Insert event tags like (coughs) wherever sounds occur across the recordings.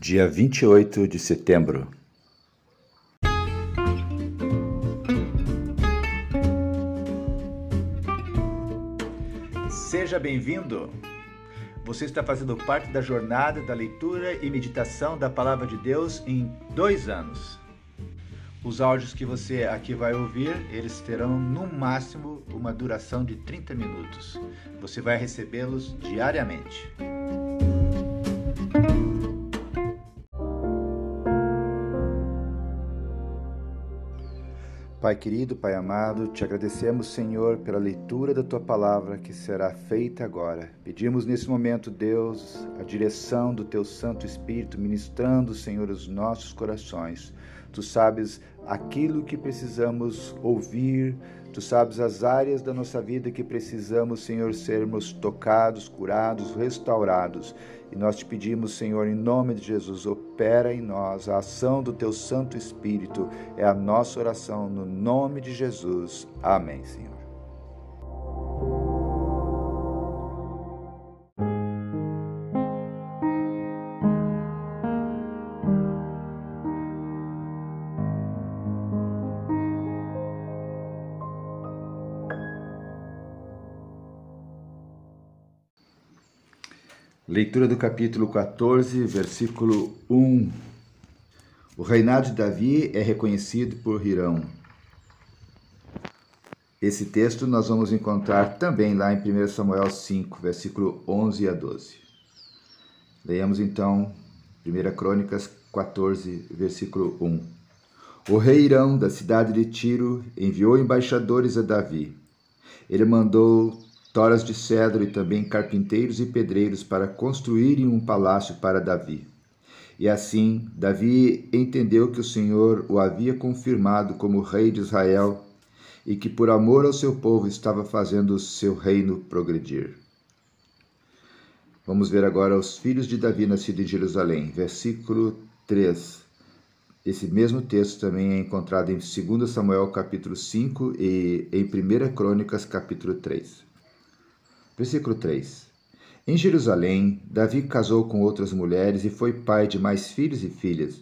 dia 28 de setembro. Seja bem-vindo! Você está fazendo parte da jornada da leitura e meditação da Palavra de Deus em dois anos. Os áudios que você aqui vai ouvir, eles terão no máximo uma duração de 30 minutos. Você vai recebê-los diariamente. Pai querido, Pai amado, te agradecemos, Senhor, pela leitura da tua palavra que será feita agora. Pedimos nesse momento, Deus, a direção do teu Santo Espírito, ministrando, Senhor, os nossos corações. Tu sabes aquilo que precisamos ouvir, tu sabes as áreas da nossa vida que precisamos, Senhor, sermos tocados, curados, restaurados. E nós te pedimos, Senhor, em nome de Jesus, opera em nós a ação do teu Santo Espírito. É a nossa oração no nome de Jesus. Amém, Senhor. Leitura do capítulo 14, versículo 1. O reinado de Davi é reconhecido por Hirão. Esse texto nós vamos encontrar também lá em 1 Samuel 5, versículo 11 a 12. Leiamos então 1 Crônicas 14, versículo 1. O rei Irão, da cidade de Tiro, enviou embaixadores a Davi. Ele mandou toras de cedro e também carpinteiros e pedreiros para construírem um palácio para Davi. E assim, Davi entendeu que o Senhor o havia confirmado como rei de Israel e que por amor ao seu povo estava fazendo o seu reino progredir. Vamos ver agora os filhos de Davi nascidos em Jerusalém, versículo 3. Esse mesmo texto também é encontrado em 2 Samuel capítulo 5 e em 1 Crônicas capítulo 3. Versículo 3. Em Jerusalém, Davi casou com outras mulheres e foi pai de mais filhos e filhas.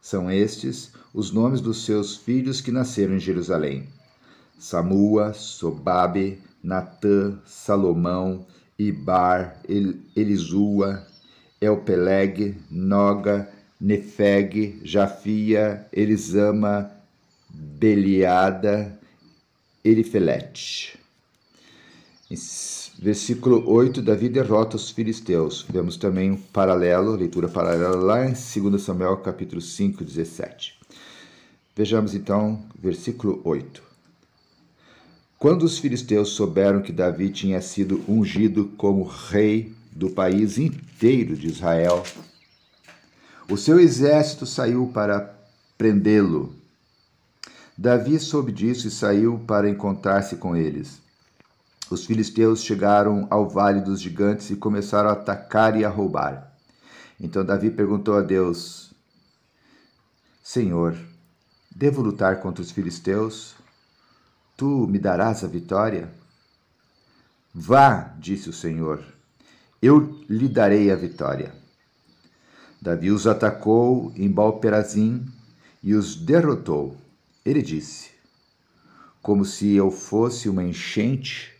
São estes os nomes dos seus filhos que nasceram em Jerusalém: Samua, Sobabe, Natã, Salomão, Ibar, El Elisua, Elpeleg, Noga, Nefeg, Jafia, Elisama, Beliada, Elifelete. Versículo 8, Davi derrota os filisteus. Vemos também um paralelo, leitura paralela lá em 2 Samuel capítulo 5, 17. Vejamos então versículo 8. Quando os filisteus souberam que Davi tinha sido ungido como rei do país inteiro de Israel, o seu exército saiu para prendê-lo. Davi soube disso e saiu para encontrar-se com eles. Os filisteus chegaram ao vale dos gigantes e começaram a atacar e a roubar. Então Davi perguntou a Deus: Senhor, devo lutar contra os filisteus? Tu me darás a vitória? Vá, disse o Senhor, eu lhe darei a vitória. Davi os atacou em Balperazim e os derrotou. Ele disse: Como se eu fosse uma enchente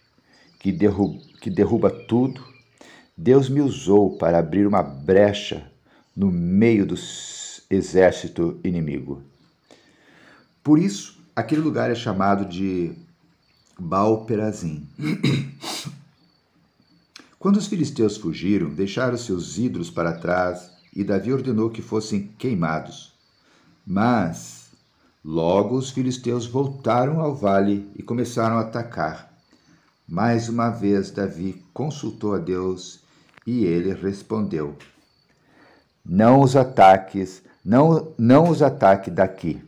que derruba, que derruba tudo, Deus me usou para abrir uma brecha no meio do exército inimigo. Por isso, aquele lugar é chamado de Baal-Perazim. (coughs) Quando os filisteus fugiram, deixaram seus ídolos para trás e Davi ordenou que fossem queimados. Mas logo os filisteus voltaram ao vale e começaram a atacar. Mais uma vez, Davi consultou a Deus e ele respondeu: Não os ataques, não, não os ataque daqui.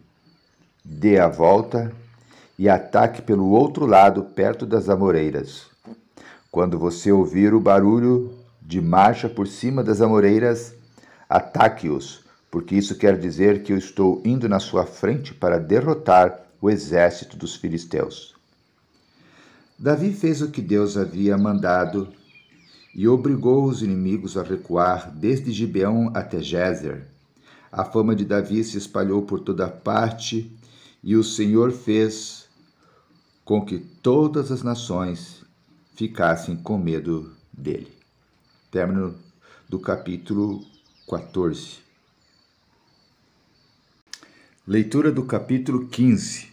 Dê a volta e ataque pelo outro lado, perto das amoreiras. Quando você ouvir o barulho de marcha por cima das amoreiras, ataque-os, porque isso quer dizer que eu estou indo na sua frente para derrotar o exército dos filisteus. Davi fez o que Deus havia mandado e obrigou os inimigos a recuar desde Gibeão até Gézer. A fama de Davi se espalhou por toda parte e o Senhor fez com que todas as nações ficassem com medo dele. Término do capítulo 14. Leitura do capítulo 15.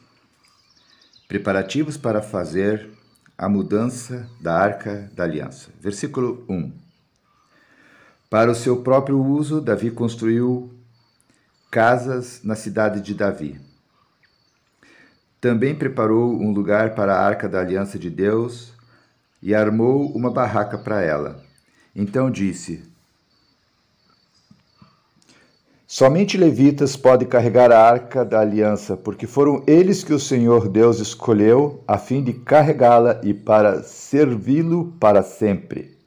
Preparativos para fazer a mudança da arca da aliança. Versículo 1. Para o seu próprio uso, Davi construiu casas na cidade de Davi. Também preparou um lugar para a arca da aliança de Deus e armou uma barraca para ela. Então disse: Somente levitas podem carregar a arca da aliança, porque foram eles que o Senhor Deus escolheu a fim de carregá-la e para servi-lo para sempre.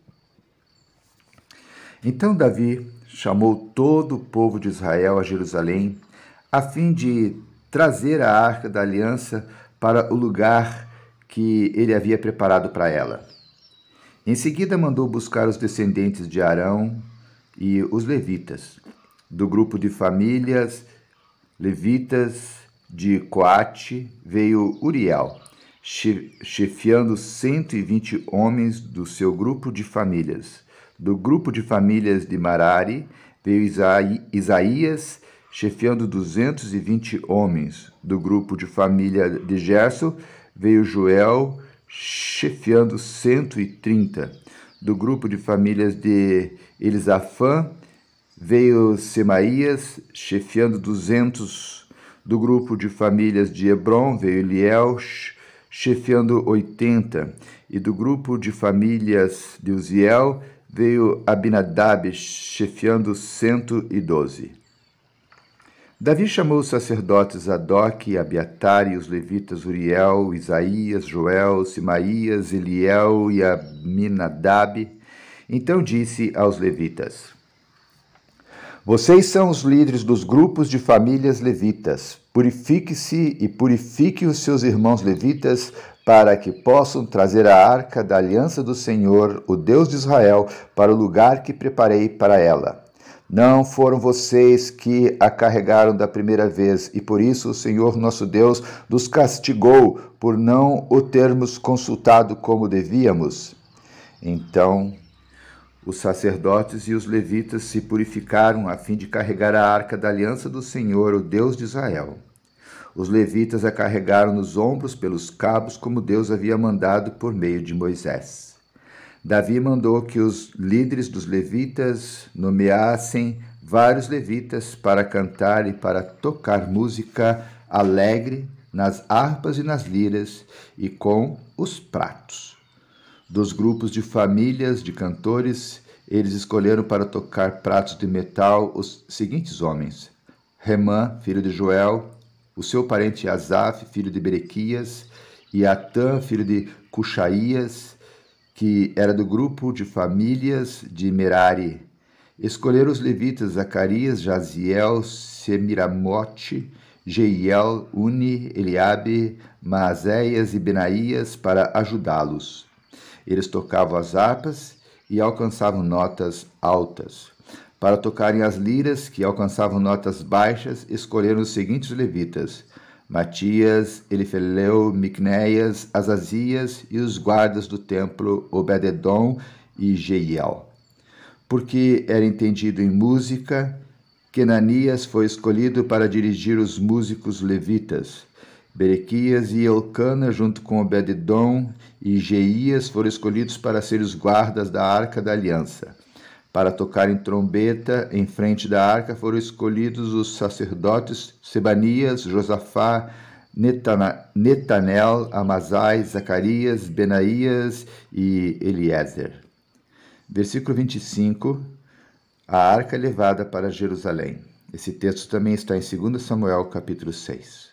Então Davi chamou todo o povo de Israel a Jerusalém, a fim de trazer a arca da aliança para o lugar que ele havia preparado para ela. Em seguida mandou buscar os descendentes de Arão e os levitas do grupo de famílias levitas de Coate veio Uriel, chefiando 120 homens do seu grupo de famílias. Do grupo de famílias de Marari veio Isaías, chefiando 220 homens. Do grupo de família de Gerson veio Joel, chefiando 130. Do grupo de famílias de Elisafã Veio Semaías, chefiando duzentos do grupo de famílias de Hebron, veio Eliel, chefiando oitenta, e do grupo de famílias de Uziel, veio Abinadab, chefiando cento e doze. Davi chamou os sacerdotes Adoc, Abiatar e os levitas Uriel, Isaías, Joel, Simaías, Eliel e Aminadab. Então disse aos levitas: vocês são os líderes dos grupos de famílias levitas. Purifique-se e purifique os seus irmãos levitas, para que possam trazer a arca da aliança do Senhor, o Deus de Israel, para o lugar que preparei para ela. Não foram vocês que a carregaram da primeira vez, e por isso o Senhor nosso Deus nos castigou por não o termos consultado como devíamos. Então os sacerdotes e os levitas se purificaram a fim de carregar a arca da aliança do Senhor, o Deus de Israel. Os levitas a carregaram nos ombros pelos cabos, como Deus havia mandado por meio de Moisés. Davi mandou que os líderes dos levitas nomeassem vários levitas para cantar e para tocar música alegre nas harpas e nas liras e com os pratos. Dos grupos de famílias de cantores, eles escolheram para tocar pratos de metal os seguintes homens: Remã, filho de Joel, o seu parente Asaf, filho de Berequias, e Atã, filho de Cuxaías, que era do grupo de famílias de Merari. Escolheram os levitas Zacarias, Jaziel, Semiramote, Jeiel, Uni, Eliabe, Maazéias e Benaías para ajudá-los. Eles tocavam as harpas e alcançavam notas altas. Para tocarem as liras, que alcançavam notas baixas, escolheram os seguintes levitas: Matias, Elifeleu, Micnéias, Azazias e os guardas do templo Obededom e Jeiel. Porque era entendido em música, Kenanias foi escolhido para dirigir os músicos levitas. Berequias e Elcana, junto com Obededom e Geias, foram escolhidos para ser os guardas da Arca da Aliança. Para tocarem trombeta em frente da arca foram escolhidos os sacerdotes Sebanias, Josafá, Netana, Netanel, Amazai, Zacarias, Benaías e Eliezer. Versículo 25. A arca levada para Jerusalém. Esse texto também está em 2 Samuel, capítulo 6.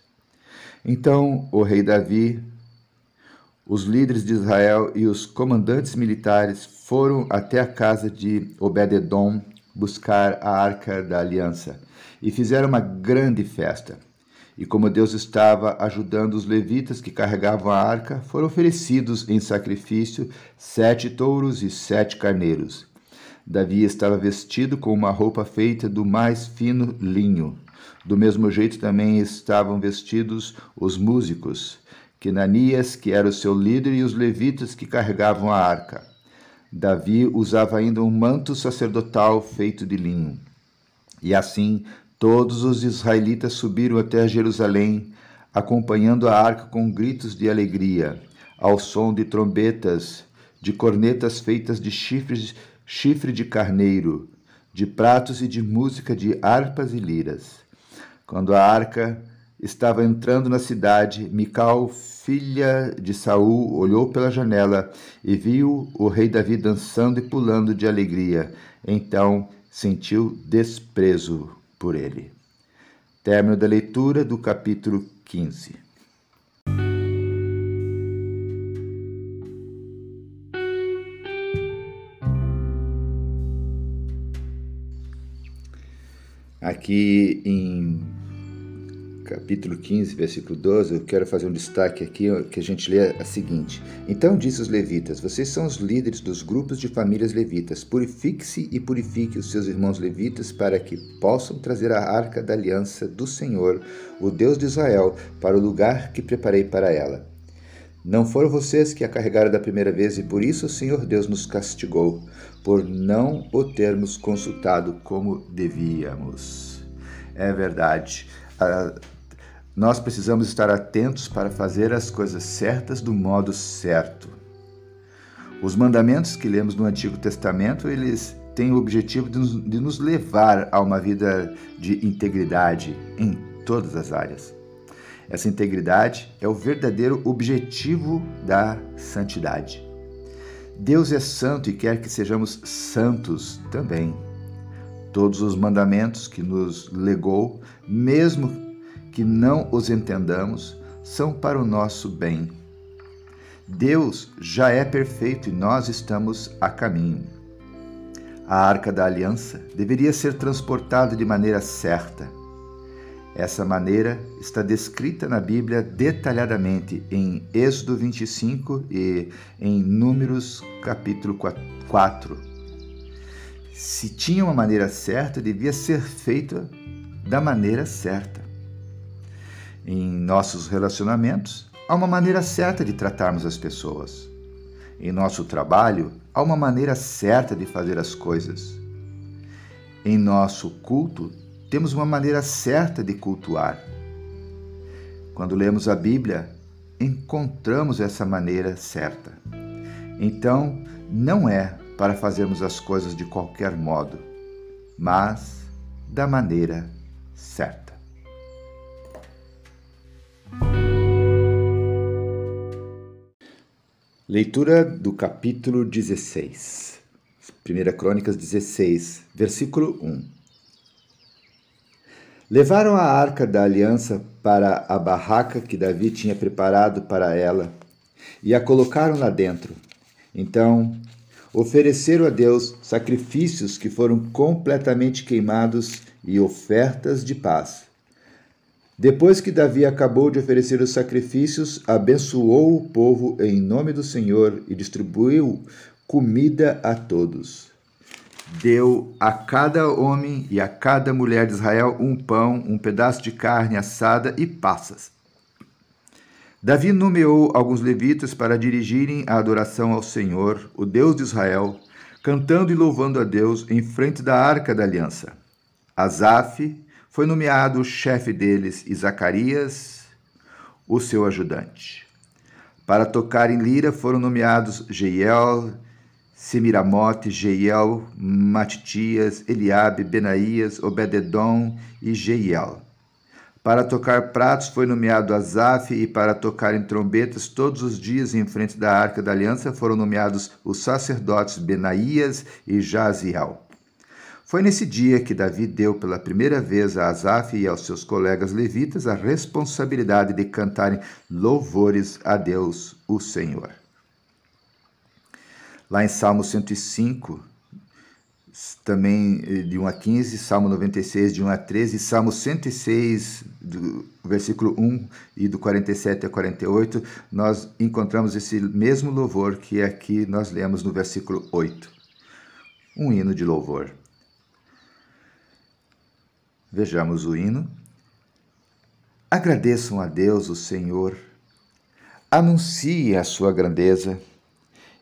Então o rei Davi, os líderes de Israel e os comandantes militares foram até a casa de Obededom buscar a arca da aliança e fizeram uma grande festa. E como Deus estava ajudando os levitas que carregavam a arca, foram oferecidos em sacrifício sete touros e sete carneiros. Davi estava vestido com uma roupa feita do mais fino linho. Do mesmo jeito também estavam vestidos os músicos, Kenanias, que era o seu líder, e os levitas que carregavam a arca. Davi usava ainda um manto sacerdotal feito de linho. E assim Todos os israelitas subiram até Jerusalém, acompanhando a arca com gritos de alegria, ao som de trombetas, de cornetas feitas de chifres, chifre de carneiro, de pratos e de música de harpas e liras. Quando a arca estava entrando na cidade, Mical, filha de Saul, olhou pela janela e viu o rei Davi dançando e pulando de alegria. Então sentiu desprezo por ele. Término da leitura do capítulo 15. Aqui em capítulo 15, versículo 12, eu quero fazer um destaque aqui que a gente lê a seguinte: Então disse os levitas: Vocês são os líderes dos grupos de famílias levitas. Purifique-se e purifique os seus irmãos levitas para que possam trazer a arca da aliança do Senhor, o Deus de Israel, para o lugar que preparei para ela. Não foram vocês que a carregaram da primeira vez e por isso o Senhor Deus nos castigou, por não o termos consultado como devíamos. É verdade. Nós precisamos estar atentos para fazer as coisas certas do modo certo. Os mandamentos que lemos no Antigo Testamento, eles têm o objetivo de nos, de nos levar a uma vida de integridade em todas as áreas. Essa integridade é o verdadeiro objetivo da santidade. Deus é santo e quer que sejamos santos também. Todos os mandamentos que nos legou, mesmo que não os entendamos, são para o nosso bem. Deus já é perfeito e nós estamos a caminho. A arca da aliança deveria ser transportada de maneira certa. Essa maneira está descrita na Bíblia detalhadamente em Êxodo 25 e em Números capítulo 4. Se tinha uma maneira certa, devia ser feita da maneira certa. Em nossos relacionamentos, há uma maneira certa de tratarmos as pessoas. Em nosso trabalho, há uma maneira certa de fazer as coisas. Em nosso culto, temos uma maneira certa de cultuar. Quando lemos a Bíblia, encontramos essa maneira certa. Então, não é para fazermos as coisas de qualquer modo, mas da maneira certa. Leitura do capítulo 16. 1 Crônicas 16, versículo 1. Levaram a arca da aliança para a barraca que Davi tinha preparado para ela e a colocaram lá dentro. Então, ofereceram a Deus sacrifícios que foram completamente queimados e ofertas de paz. Depois que Davi acabou de oferecer os sacrifícios, abençoou o povo em nome do Senhor e distribuiu comida a todos. Deu a cada homem e a cada mulher de Israel um pão, um pedaço de carne assada e passas. Davi nomeou alguns levitas para dirigirem a adoração ao Senhor, o Deus de Israel, cantando e louvando a Deus em frente da arca da aliança. Asaf, foi nomeado o chefe deles e Zacarias, o seu ajudante. Para tocar em lira foram nomeados Jeiel, Semiramote, Jeiel, Matitias, Eliabe, Benaías, Obededom e Jeiel. Para tocar pratos foi nomeado Asaf, e para tocar em trombetas todos os dias em frente da arca da aliança foram nomeados os sacerdotes Benaías e Jaziel. Foi nesse dia que Davi deu pela primeira vez a Asaf e aos seus colegas levitas a responsabilidade de cantarem louvores a Deus, o Senhor. Lá em Salmo 105, também eh, de 1 a 15, Salmo 96 de 1 a 13, Salmo 106, do versículo 1 e do 47 a 48, nós encontramos esse mesmo louvor que aqui nós lemos no versículo 8. Um hino de louvor. Vejamos o hino. Agradeçam a Deus, o Senhor, anunciem a sua grandeza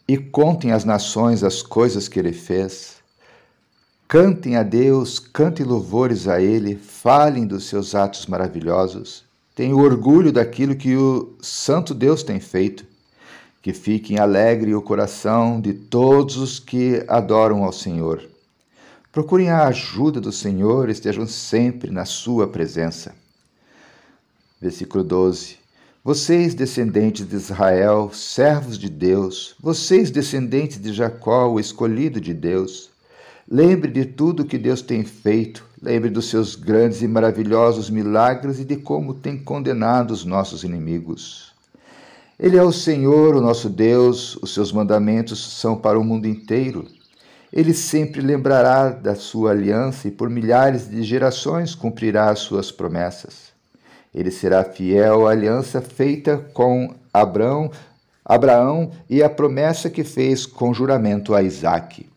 e contem às nações as coisas que ele fez. Cantem a Deus, cantem louvores a Ele, falem dos seus atos maravilhosos. Tenham orgulho daquilo que o Santo Deus tem feito. Que fiquem alegre o coração de todos os que adoram ao Senhor. Procurem a ajuda do Senhor, estejam sempre na Sua presença. Versículo 12. Vocês, descendentes de Israel, servos de Deus, vocês, descendentes de Jacó, o escolhido de Deus, lembre de tudo que Deus tem feito, lembre dos seus grandes e maravilhosos milagres e de como tem condenado os nossos inimigos. Ele é o Senhor, o nosso Deus, os seus mandamentos são para o mundo inteiro. Ele sempre lembrará da sua aliança e por milhares de gerações cumprirá as suas promessas. Ele será fiel à aliança feita com Abraão, Abraão e a promessa que fez com juramento a Isaque.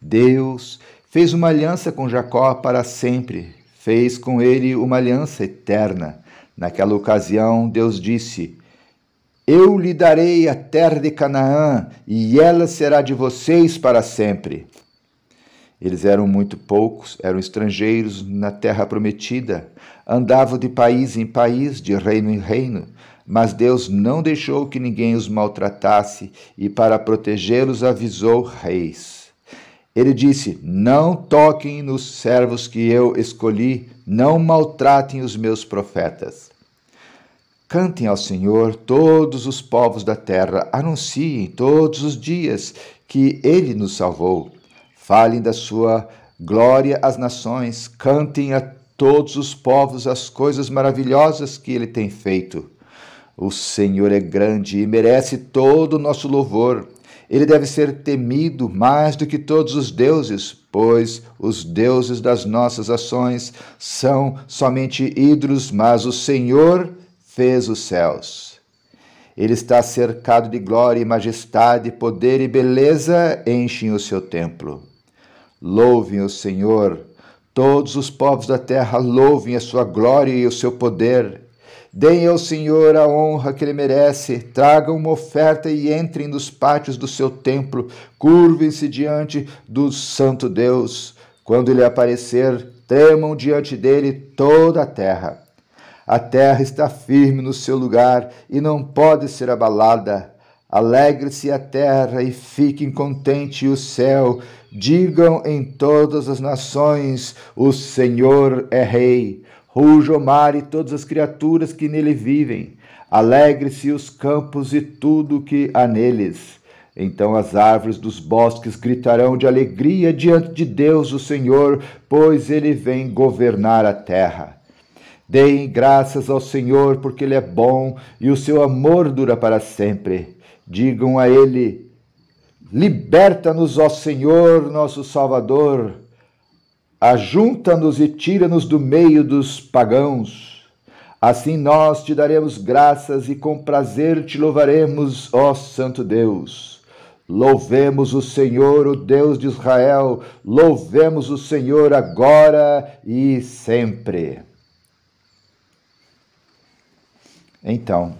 Deus fez uma aliança com Jacó para sempre, fez com ele uma aliança eterna. Naquela ocasião, Deus disse: Eu lhe darei a terra de Canaã, e ela será de vocês para sempre. Eles eram muito poucos, eram estrangeiros na terra prometida, andavam de país em país, de reino em reino, mas Deus não deixou que ninguém os maltratasse e, para protegê-los, avisou reis. Ele disse: Não toquem nos servos que eu escolhi, não maltratem os meus profetas. Cantem ao Senhor todos os povos da terra, anunciem todos os dias que ele nos salvou. Falem da sua glória às nações, cantem a todos os povos as coisas maravilhosas que ele tem feito. O Senhor é grande e merece todo o nosso louvor. Ele deve ser temido mais do que todos os deuses, pois os deuses das nossas ações são somente ídolos, mas o Senhor fez os céus. Ele está cercado de glória e majestade, poder e beleza enchem o seu templo. Louvem o Senhor, todos os povos da terra louvem a sua glória e o seu poder. Deem ao Senhor a honra que ele merece, tragam uma oferta e entrem nos pátios do seu templo, curvem-se diante do Santo Deus. Quando ele aparecer, tremam diante dele toda a terra. A terra está firme no seu lugar e não pode ser abalada. Alegre-se a terra e fiquem contente o céu. Digam em todas as nações: O Senhor é Rei. Ruja o mar e todas as criaturas que nele vivem. Alegre-se os campos e tudo que há neles. Então as árvores dos bosques gritarão de alegria diante de Deus, o Senhor, pois ele vem governar a terra. Deem graças ao Senhor, porque ele é bom e o seu amor dura para sempre. Digam a Ele: Liberta-nos, ó Senhor, nosso Salvador. Ajunta-nos e tira-nos do meio dos pagãos. Assim nós te daremos graças e com prazer te louvaremos, ó Santo Deus. Louvemos o Senhor, o Deus de Israel, louvemos o Senhor agora e sempre. Então,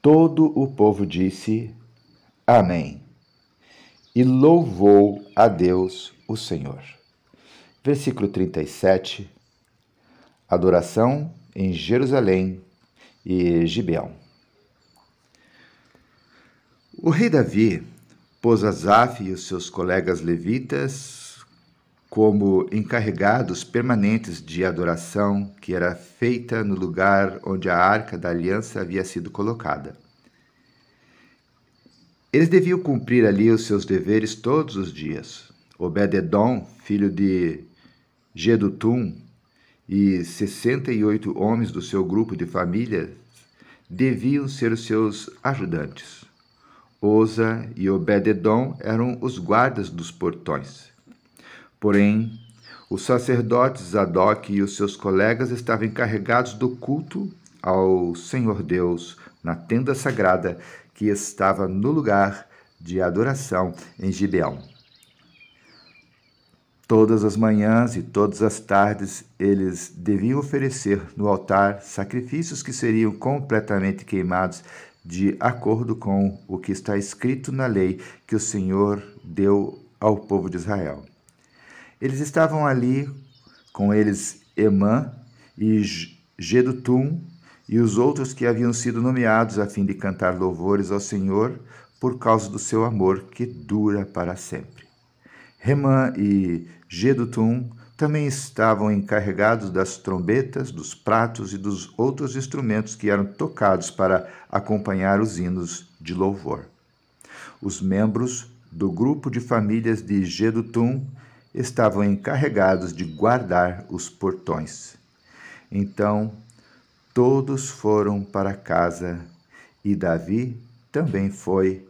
Todo o povo disse Amém e louvou a Deus o Senhor. Versículo 37. Adoração em Jerusalém e Gibeão. O rei Davi pôs Asaf e os seus colegas levitas como encarregados permanentes de adoração que era feita no lugar onde a arca da aliança havia sido colocada. Eles deviam cumprir ali os seus deveres todos os dias. Obed-edom, filho de Gedutum, e 68 homens do seu grupo de família deviam ser os seus ajudantes. Oza e Obed-edom eram os guardas dos portões. Porém, os sacerdotes Zadok e os seus colegas estavam encarregados do culto ao Senhor Deus na tenda sagrada que estava no lugar de adoração em Gibeão. Todas as manhãs e todas as tardes eles deviam oferecer no altar sacrifícios que seriam completamente queimados de acordo com o que está escrito na lei que o Senhor deu ao povo de Israel. Eles estavam ali com eles Emã e Gedutum e os outros que haviam sido nomeados a fim de cantar louvores ao Senhor por causa do seu amor que dura para sempre. Remã e Gedutum também estavam encarregados das trombetas, dos pratos e dos outros instrumentos que eram tocados para acompanhar os hinos de louvor. Os membros do grupo de famílias de Gedutum estavam encarregados de guardar os portões. Então todos foram para casa e Davi também foi,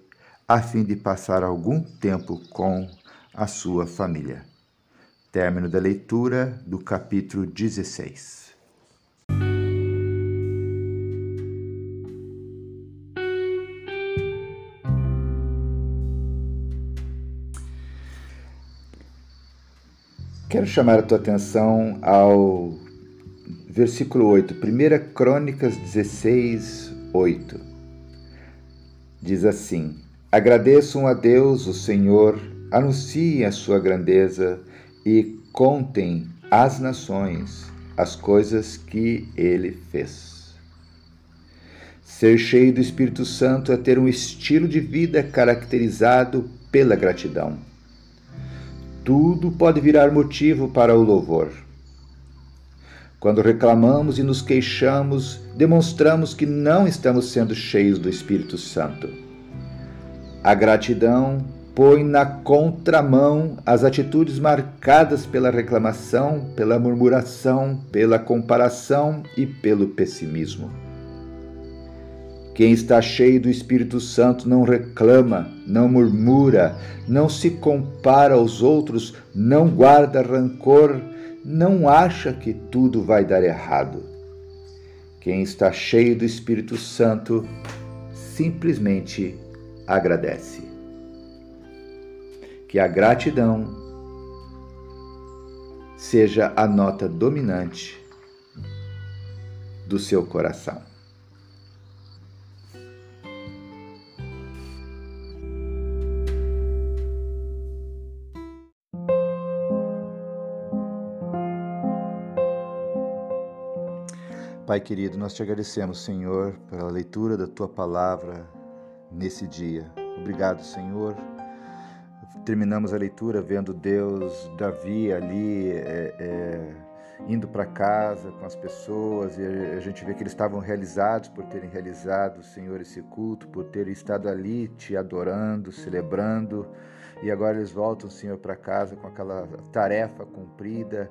a fim de passar algum tempo com a sua família. Término da leitura do capítulo 16. Quero chamar a tua atenção ao versículo 8, 1 Crônicas 16, 8. Diz assim: Agradeçam a Deus, o Senhor, anunciem a sua grandeza e contem às nações as coisas que ele fez. Ser cheio do Espírito Santo é ter um estilo de vida caracterizado pela gratidão tudo pode virar motivo para o louvor. Quando reclamamos e nos queixamos, demonstramos que não estamos sendo cheios do Espírito Santo. A gratidão põe na contramão as atitudes marcadas pela reclamação, pela murmuração, pela comparação e pelo pessimismo. Quem está cheio do Espírito Santo não reclama, não murmura, não se compara aos outros, não guarda rancor, não acha que tudo vai dar errado. Quem está cheio do Espírito Santo simplesmente agradece. Que a gratidão seja a nota dominante do seu coração. Pai querido, nós te agradecemos, Senhor, pela leitura da tua palavra nesse dia. Obrigado, Senhor. Terminamos a leitura vendo Deus, Davi ali é, é, indo para casa com as pessoas e a gente vê que eles estavam realizados por terem realizado, Senhor, esse culto, por terem estado ali te adorando, celebrando. E agora eles voltam, Senhor, para casa com aquela tarefa cumprida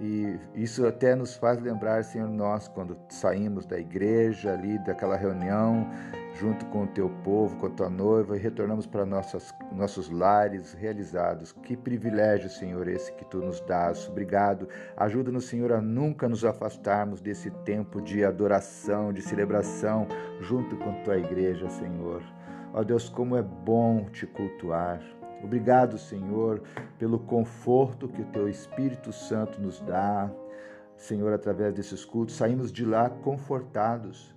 e isso até nos faz lembrar, Senhor, nós, quando saímos da igreja ali, daquela reunião, junto com o teu povo, com a tua noiva, e retornamos para nossas, nossos lares realizados. Que privilégio, Senhor, esse que tu nos dás. Obrigado. Ajuda-nos, Senhor, a nunca nos afastarmos desse tempo de adoração, de celebração, junto com tua igreja, Senhor. Ó Deus, como é bom te cultuar. Obrigado, Senhor, pelo conforto que o teu Espírito Santo nos dá. Senhor, através desses cultos, saímos de lá confortados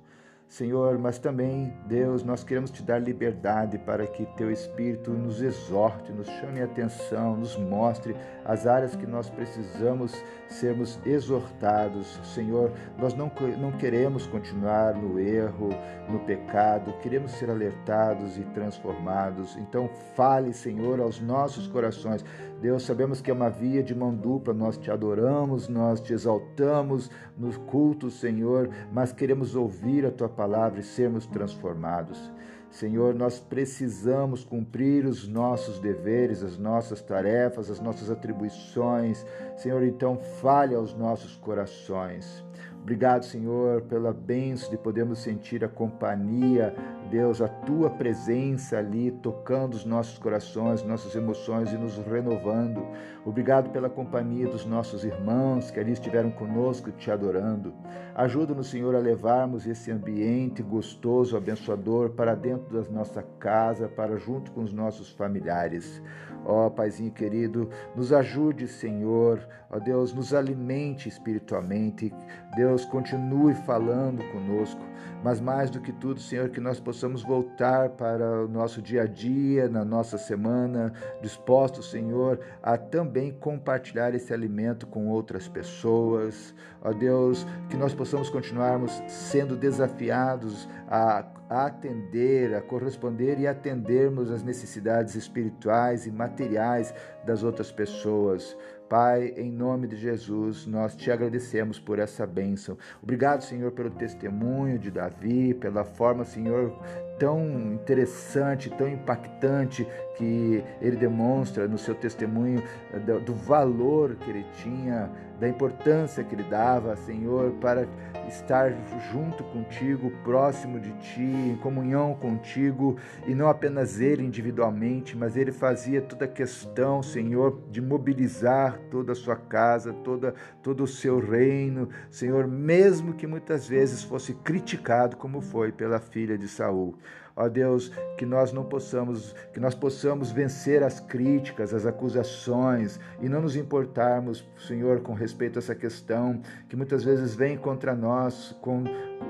Senhor, mas também, Deus, nós queremos te dar liberdade para que teu Espírito nos exorte, nos chame a atenção, nos mostre as áreas que nós precisamos sermos exortados. Senhor, nós não, não queremos continuar no erro, no pecado, queremos ser alertados e transformados. Então, fale, Senhor, aos nossos corações. Deus, sabemos que é uma via de mão dupla, nós te adoramos, nós te exaltamos nos cultos, Senhor, mas queremos ouvir a tua palavra e sermos transformados. Senhor, nós precisamos cumprir os nossos deveres, as nossas tarefas, as nossas atribuições. Senhor, então fale aos nossos corações. Obrigado, Senhor, pela bênção de podermos sentir a companhia, Deus, a tua presença ali tocando os nossos corações, nossas emoções e nos renovando. Obrigado pela companhia dos nossos irmãos que ali estiveram conosco te adorando. Ajuda-nos, Senhor, a levarmos esse ambiente gostoso, abençoador para dentro da nossa casa, para junto com os nossos familiares. Ó oh, Paizinho querido, nos ajude, Senhor. Ó oh, Deus, nos alimente espiritualmente. Deus, continue falando conosco. Mas mais do que tudo, Senhor, que nós possamos voltar para o nosso dia a dia, na nossa semana, dispostos, Senhor, a também compartilhar esse alimento com outras pessoas. Ó Deus, que nós possamos continuarmos sendo desafiados a atender, a corresponder e atendermos às necessidades espirituais e materiais das outras pessoas. Pai, em nome de Jesus, nós te agradecemos por essa bênção. Obrigado, Senhor, pelo testemunho de Davi, pela forma, Senhor, tão interessante, tão impactante que ele demonstra no seu testemunho do, do valor que ele tinha, da importância que ele dava, Senhor, para estar junto contigo, próximo de ti, em comunhão contigo, e não apenas ele individualmente, mas ele fazia toda a questão, Senhor, de mobilizar toda a sua casa, toda, todo o seu reino, Senhor, mesmo que muitas vezes fosse criticado como foi pela filha de Saul. Ó Deus, que nós não possamos, que nós possamos vencer as críticas, as acusações e não nos importarmos, Senhor, com respeito a essa questão que muitas vezes vem contra nós, com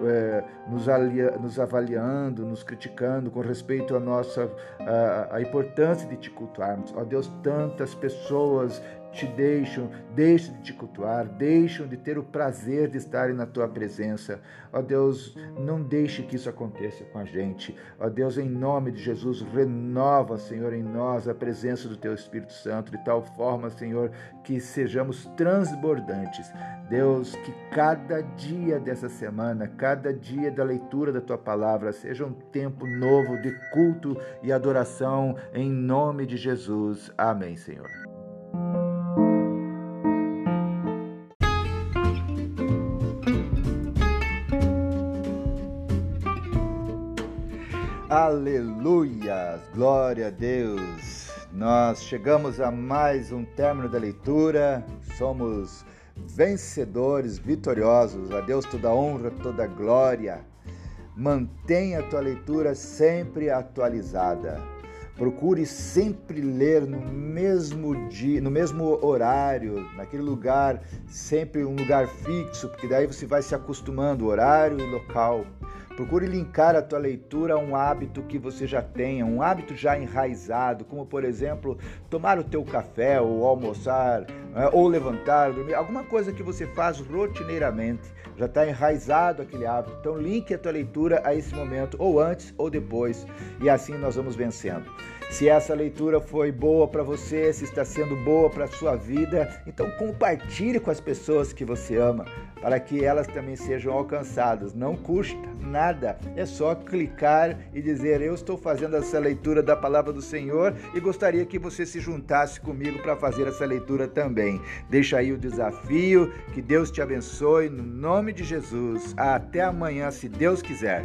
é, nos, alia, nos, avaliando, nos criticando com respeito à nossa a, a importância de te cultuarmos. Ó Deus, tantas pessoas te deixam, deixam de te cultuar, deixam de ter o prazer de estarem na tua presença. Ó Deus, não deixe que isso aconteça com a gente. Ó Deus, em nome de Jesus, renova, Senhor, em nós a presença do teu Espírito Santo, de tal forma, Senhor, que sejamos transbordantes. Deus, que cada dia dessa semana, cada dia da leitura da tua palavra seja um tempo novo de culto e adoração em nome de Jesus. Amém, Senhor. Aleluias, glória a Deus. Nós chegamos a mais um término da leitura. Somos vencedores, vitoriosos. A Deus toda honra, toda glória. Mantenha a tua leitura sempre atualizada. Procure sempre ler no mesmo dia, no mesmo horário, naquele lugar, sempre um lugar fixo, porque daí você vai se acostumando horário e local. Procure linkar a tua leitura a um hábito que você já tenha, um hábito já enraizado, como por exemplo, tomar o teu café ou almoçar, né, ou levantar, dormir, alguma coisa que você faz rotineiramente, já está enraizado aquele hábito. Então linke a tua leitura a esse momento, ou antes ou depois, e assim nós vamos vencendo. Se essa leitura foi boa para você, se está sendo boa para a sua vida, então compartilhe com as pessoas que você ama, para que elas também sejam alcançadas. Não custa nada, é só clicar e dizer: Eu estou fazendo essa leitura da palavra do Senhor e gostaria que você se juntasse comigo para fazer essa leitura também. Deixa aí o desafio, que Deus te abençoe, no nome de Jesus. Até amanhã, se Deus quiser.